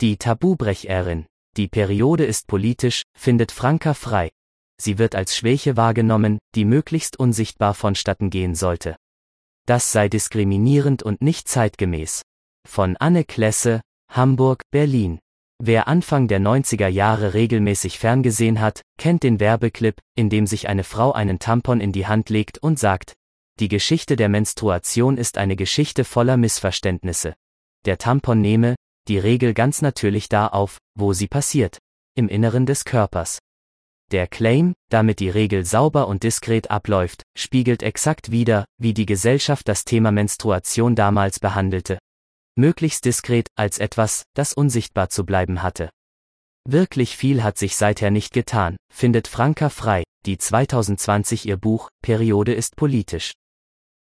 Die Tabubrecherin. Die Periode ist politisch, findet Franka frei. Sie wird als Schwäche wahrgenommen, die möglichst unsichtbar vonstatten gehen sollte. Das sei diskriminierend und nicht zeitgemäß. Von Anne Klesse, Hamburg, Berlin. Wer Anfang der 90er Jahre regelmäßig ferngesehen hat, kennt den Werbeclip, in dem sich eine Frau einen Tampon in die Hand legt und sagt, die Geschichte der Menstruation ist eine Geschichte voller Missverständnisse. Der Tampon nehme, die Regel ganz natürlich da auf, wo sie passiert, im Inneren des Körpers. Der Claim, damit die Regel sauber und diskret abläuft, spiegelt exakt wider, wie die Gesellschaft das Thema Menstruation damals behandelte, möglichst diskret, als etwas, das unsichtbar zu bleiben hatte. Wirklich viel hat sich seither nicht getan, findet Franka Frei, die 2020 ihr Buch Periode ist politisch.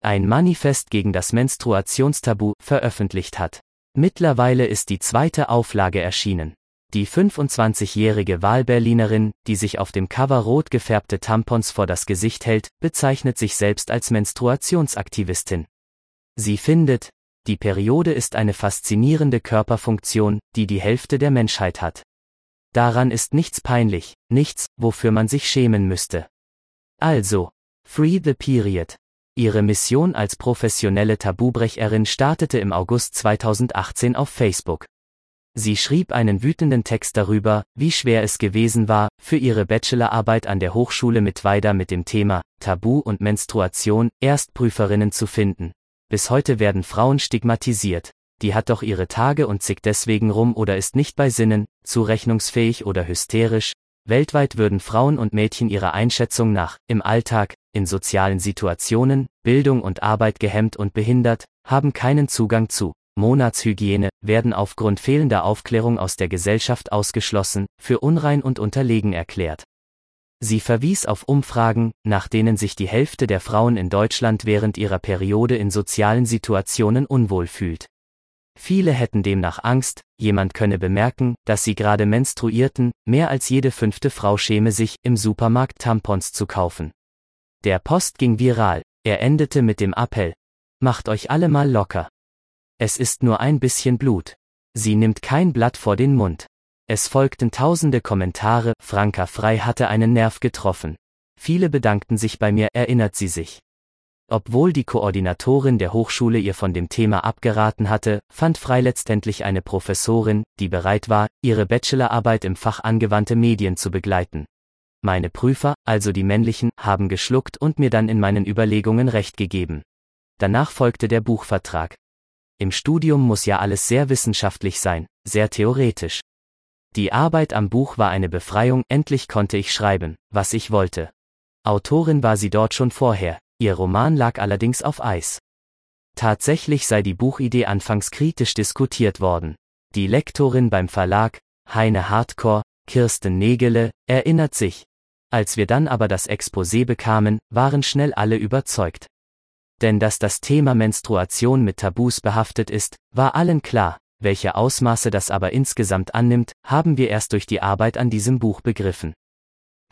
Ein Manifest gegen das Menstruationstabu veröffentlicht hat. Mittlerweile ist die zweite Auflage erschienen. Die 25-jährige Wahlberlinerin, die sich auf dem Cover rot gefärbte Tampons vor das Gesicht hält, bezeichnet sich selbst als Menstruationsaktivistin. Sie findet, die Periode ist eine faszinierende Körperfunktion, die die Hälfte der Menschheit hat. Daran ist nichts peinlich, nichts, wofür man sich schämen müsste. Also, Free the Period. Ihre Mission als professionelle Tabubrecherin startete im August 2018 auf Facebook. Sie schrieb einen wütenden Text darüber, wie schwer es gewesen war, für ihre Bachelorarbeit an der Hochschule Mittweida mit dem Thema Tabu und Menstruation Erstprüferinnen zu finden. Bis heute werden Frauen stigmatisiert. Die hat doch ihre Tage und zickt deswegen rum oder ist nicht bei Sinnen, zurechnungsfähig oder hysterisch. Weltweit würden Frauen und Mädchen ihrer Einschätzung nach, im Alltag, in sozialen Situationen, Bildung und Arbeit gehemmt und behindert, haben keinen Zugang zu Monatshygiene, werden aufgrund fehlender Aufklärung aus der Gesellschaft ausgeschlossen, für unrein und unterlegen erklärt. Sie verwies auf Umfragen, nach denen sich die Hälfte der Frauen in Deutschland während ihrer Periode in sozialen Situationen unwohl fühlt. Viele hätten demnach Angst, jemand könne bemerken, dass sie gerade menstruierten, mehr als jede fünfte Frau schäme sich, im Supermarkt Tampons zu kaufen. Der Post ging viral, er endete mit dem Appell, macht euch alle mal locker. Es ist nur ein bisschen Blut. Sie nimmt kein Blatt vor den Mund. Es folgten tausende Kommentare, Franka Frei hatte einen Nerv getroffen. Viele bedankten sich bei mir, erinnert sie sich. Obwohl die Koordinatorin der Hochschule ihr von dem Thema abgeraten hatte, fand Frei letztendlich eine Professorin, die bereit war, ihre Bachelorarbeit im Fach angewandte Medien zu begleiten. Meine Prüfer, also die männlichen, haben geschluckt und mir dann in meinen Überlegungen recht gegeben. Danach folgte der Buchvertrag. Im Studium muss ja alles sehr wissenschaftlich sein, sehr theoretisch. Die Arbeit am Buch war eine Befreiung, endlich konnte ich schreiben, was ich wollte. Autorin war sie dort schon vorher, ihr Roman lag allerdings auf Eis. Tatsächlich sei die Buchidee anfangs kritisch diskutiert worden. Die Lektorin beim Verlag, Heine Hardcore, Kirsten Negele, erinnert sich. Als wir dann aber das Exposé bekamen, waren schnell alle überzeugt. Denn dass das Thema Menstruation mit Tabus behaftet ist, war allen klar, welche Ausmaße das aber insgesamt annimmt, haben wir erst durch die Arbeit an diesem Buch begriffen.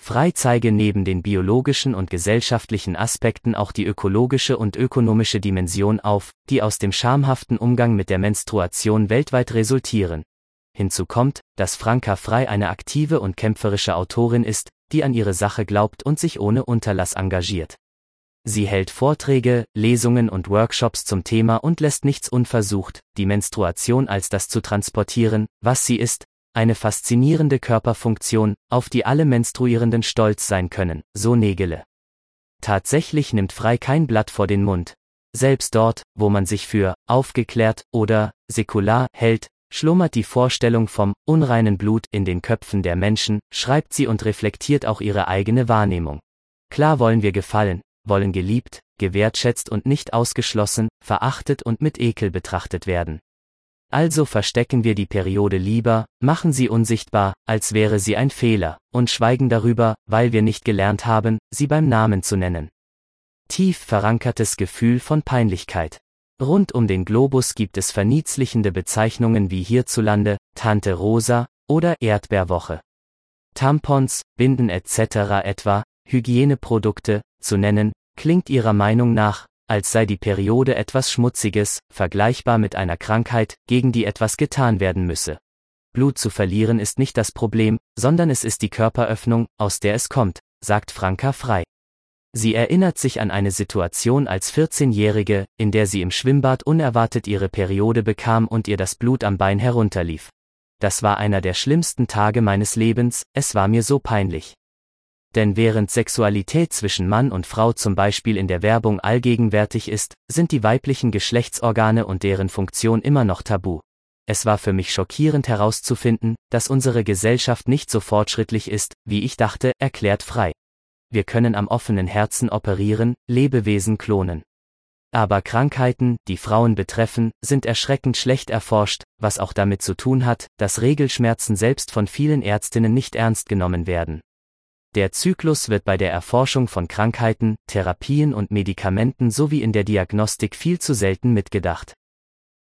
Frei zeige neben den biologischen und gesellschaftlichen Aspekten auch die ökologische und ökonomische Dimension auf, die aus dem schamhaften Umgang mit der Menstruation weltweit resultieren. Hinzu kommt, dass Franka Frei eine aktive und kämpferische Autorin ist, die an ihre Sache glaubt und sich ohne Unterlass engagiert. Sie hält Vorträge, Lesungen und Workshops zum Thema und lässt nichts unversucht, die Menstruation als das zu transportieren, was sie ist, eine faszinierende Körperfunktion, auf die alle Menstruierenden stolz sein können, so Nägele. Tatsächlich nimmt Frei kein Blatt vor den Mund. Selbst dort, wo man sich für aufgeklärt oder säkular hält, schlummert die Vorstellung vom unreinen Blut in den Köpfen der Menschen, schreibt sie und reflektiert auch ihre eigene Wahrnehmung. Klar wollen wir gefallen, wollen geliebt, gewertschätzt und nicht ausgeschlossen, verachtet und mit Ekel betrachtet werden. Also verstecken wir die Periode lieber, machen sie unsichtbar, als wäre sie ein Fehler, und schweigen darüber, weil wir nicht gelernt haben, sie beim Namen zu nennen. Tief verankertes Gefühl von Peinlichkeit. Rund um den Globus gibt es verniedlichende Bezeichnungen wie hierzulande, Tante Rosa oder Erdbeerwoche. Tampons, Binden etc. etwa, Hygieneprodukte, zu nennen, klingt ihrer Meinung nach, als sei die Periode etwas Schmutziges, vergleichbar mit einer Krankheit, gegen die etwas getan werden müsse. Blut zu verlieren ist nicht das Problem, sondern es ist die Körperöffnung, aus der es kommt, sagt Franka Frei. Sie erinnert sich an eine Situation als 14-Jährige, in der sie im Schwimmbad unerwartet ihre Periode bekam und ihr das Blut am Bein herunterlief. Das war einer der schlimmsten Tage meines Lebens, es war mir so peinlich. Denn während Sexualität zwischen Mann und Frau zum Beispiel in der Werbung allgegenwärtig ist, sind die weiblichen Geschlechtsorgane und deren Funktion immer noch tabu. Es war für mich schockierend herauszufinden, dass unsere Gesellschaft nicht so fortschrittlich ist, wie ich dachte, erklärt frei wir können am offenen Herzen operieren, Lebewesen klonen. Aber Krankheiten, die Frauen betreffen, sind erschreckend schlecht erforscht, was auch damit zu tun hat, dass Regelschmerzen selbst von vielen Ärztinnen nicht ernst genommen werden. Der Zyklus wird bei der Erforschung von Krankheiten, Therapien und Medikamenten sowie in der Diagnostik viel zu selten mitgedacht.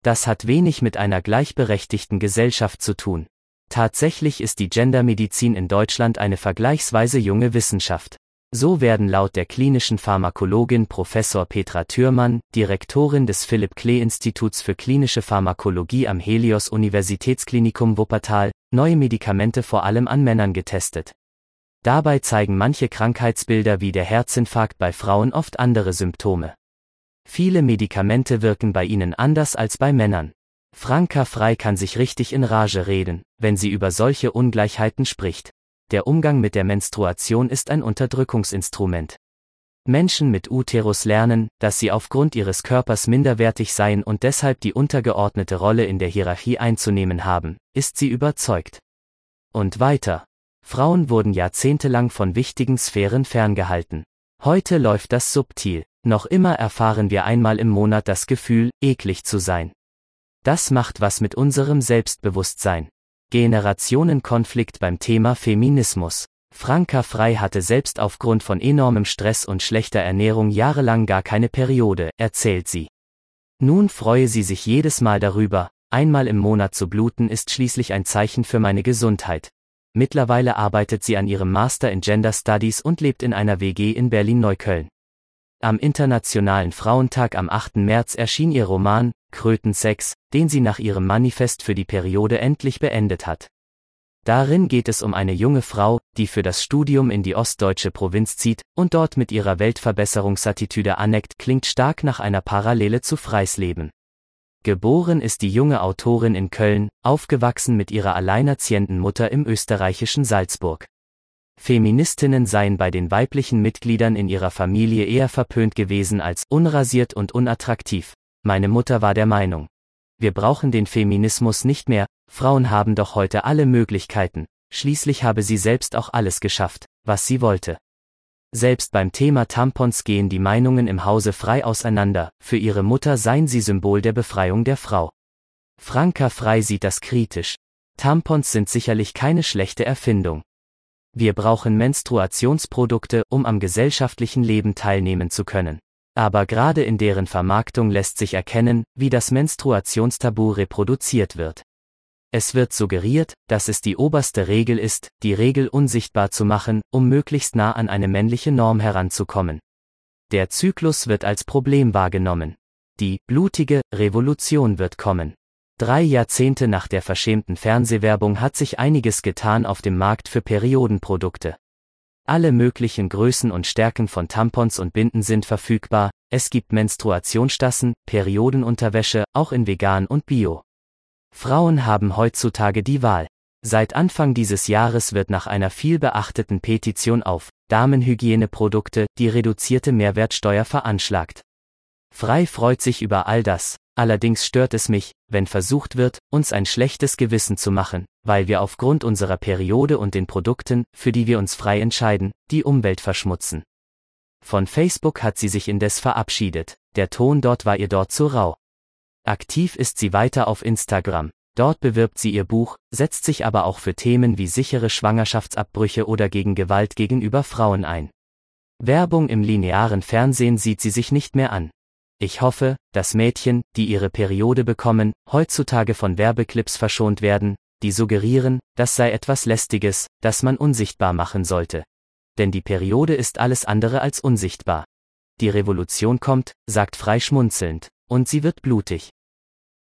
Das hat wenig mit einer gleichberechtigten Gesellschaft zu tun. Tatsächlich ist die Gendermedizin in Deutschland eine vergleichsweise junge Wissenschaft. So werden laut der klinischen Pharmakologin Professor Petra Thürmann, Direktorin des Philipp Klee Instituts für klinische Pharmakologie am Helios Universitätsklinikum Wuppertal, neue Medikamente vor allem an Männern getestet. Dabei zeigen manche Krankheitsbilder wie der Herzinfarkt bei Frauen oft andere Symptome. Viele Medikamente wirken bei ihnen anders als bei Männern. Franka Frei kann sich richtig in Rage reden, wenn sie über solche Ungleichheiten spricht der Umgang mit der Menstruation ist ein Unterdrückungsinstrument. Menschen mit Uterus lernen, dass sie aufgrund ihres Körpers minderwertig seien und deshalb die untergeordnete Rolle in der Hierarchie einzunehmen haben, ist sie überzeugt. Und weiter. Frauen wurden jahrzehntelang von wichtigen Sphären ferngehalten. Heute läuft das subtil, noch immer erfahren wir einmal im Monat das Gefühl, eklig zu sein. Das macht was mit unserem Selbstbewusstsein. Generationenkonflikt beim Thema Feminismus. Franka Frei hatte selbst aufgrund von enormem Stress und schlechter Ernährung jahrelang gar keine Periode, erzählt sie. Nun freue sie sich jedes Mal darüber, einmal im Monat zu bluten ist schließlich ein Zeichen für meine Gesundheit. Mittlerweile arbeitet sie an ihrem Master in Gender Studies und lebt in einer WG in Berlin-Neukölln. Am Internationalen Frauentag am 8. März erschien ihr Roman Krötensex, den sie nach ihrem Manifest für die Periode endlich beendet hat. Darin geht es um eine junge Frau, die für das Studium in die ostdeutsche Provinz zieht und dort mit ihrer Weltverbesserungsattitüde aneckt, klingt stark nach einer Parallele zu Freisleben. Geboren ist die junge Autorin in Köln, aufgewachsen mit ihrer alleinerziehenden Mutter im österreichischen Salzburg. Feministinnen seien bei den weiblichen Mitgliedern in ihrer Familie eher verpönt gewesen als unrasiert und unattraktiv. Meine Mutter war der Meinung. Wir brauchen den Feminismus nicht mehr, Frauen haben doch heute alle Möglichkeiten, schließlich habe sie selbst auch alles geschafft, was sie wollte. Selbst beim Thema Tampons gehen die Meinungen im Hause frei auseinander, für ihre Mutter seien sie Symbol der Befreiung der Frau. Franka Frei sieht das kritisch. Tampons sind sicherlich keine schlechte Erfindung. Wir brauchen Menstruationsprodukte, um am gesellschaftlichen Leben teilnehmen zu können. Aber gerade in deren Vermarktung lässt sich erkennen, wie das Menstruationstabu reproduziert wird. Es wird suggeriert, dass es die oberste Regel ist, die Regel unsichtbar zu machen, um möglichst nah an eine männliche Norm heranzukommen. Der Zyklus wird als Problem wahrgenommen. Die blutige Revolution wird kommen. Drei Jahrzehnte nach der verschämten Fernsehwerbung hat sich einiges getan auf dem Markt für Periodenprodukte. Alle möglichen Größen und Stärken von Tampons und Binden sind verfügbar, es gibt Menstruationsstassen, Periodenunterwäsche, auch in vegan und bio. Frauen haben heutzutage die Wahl. Seit Anfang dieses Jahres wird nach einer viel beachteten Petition auf Damenhygieneprodukte die reduzierte Mehrwertsteuer veranschlagt. Frei freut sich über all das, Allerdings stört es mich, wenn versucht wird, uns ein schlechtes Gewissen zu machen, weil wir aufgrund unserer Periode und den Produkten, für die wir uns frei entscheiden, die Umwelt verschmutzen. Von Facebook hat sie sich indes verabschiedet, der Ton dort war ihr dort zu rau. Aktiv ist sie weiter auf Instagram, dort bewirbt sie ihr Buch, setzt sich aber auch für Themen wie sichere Schwangerschaftsabbrüche oder gegen Gewalt gegenüber Frauen ein. Werbung im linearen Fernsehen sieht sie sich nicht mehr an. Ich hoffe, dass Mädchen, die ihre Periode bekommen, heutzutage von Werbeclips verschont werden, die suggerieren, das sei etwas Lästiges, das man unsichtbar machen sollte. Denn die Periode ist alles andere als unsichtbar. Die Revolution kommt, sagt frei schmunzelnd, und sie wird blutig.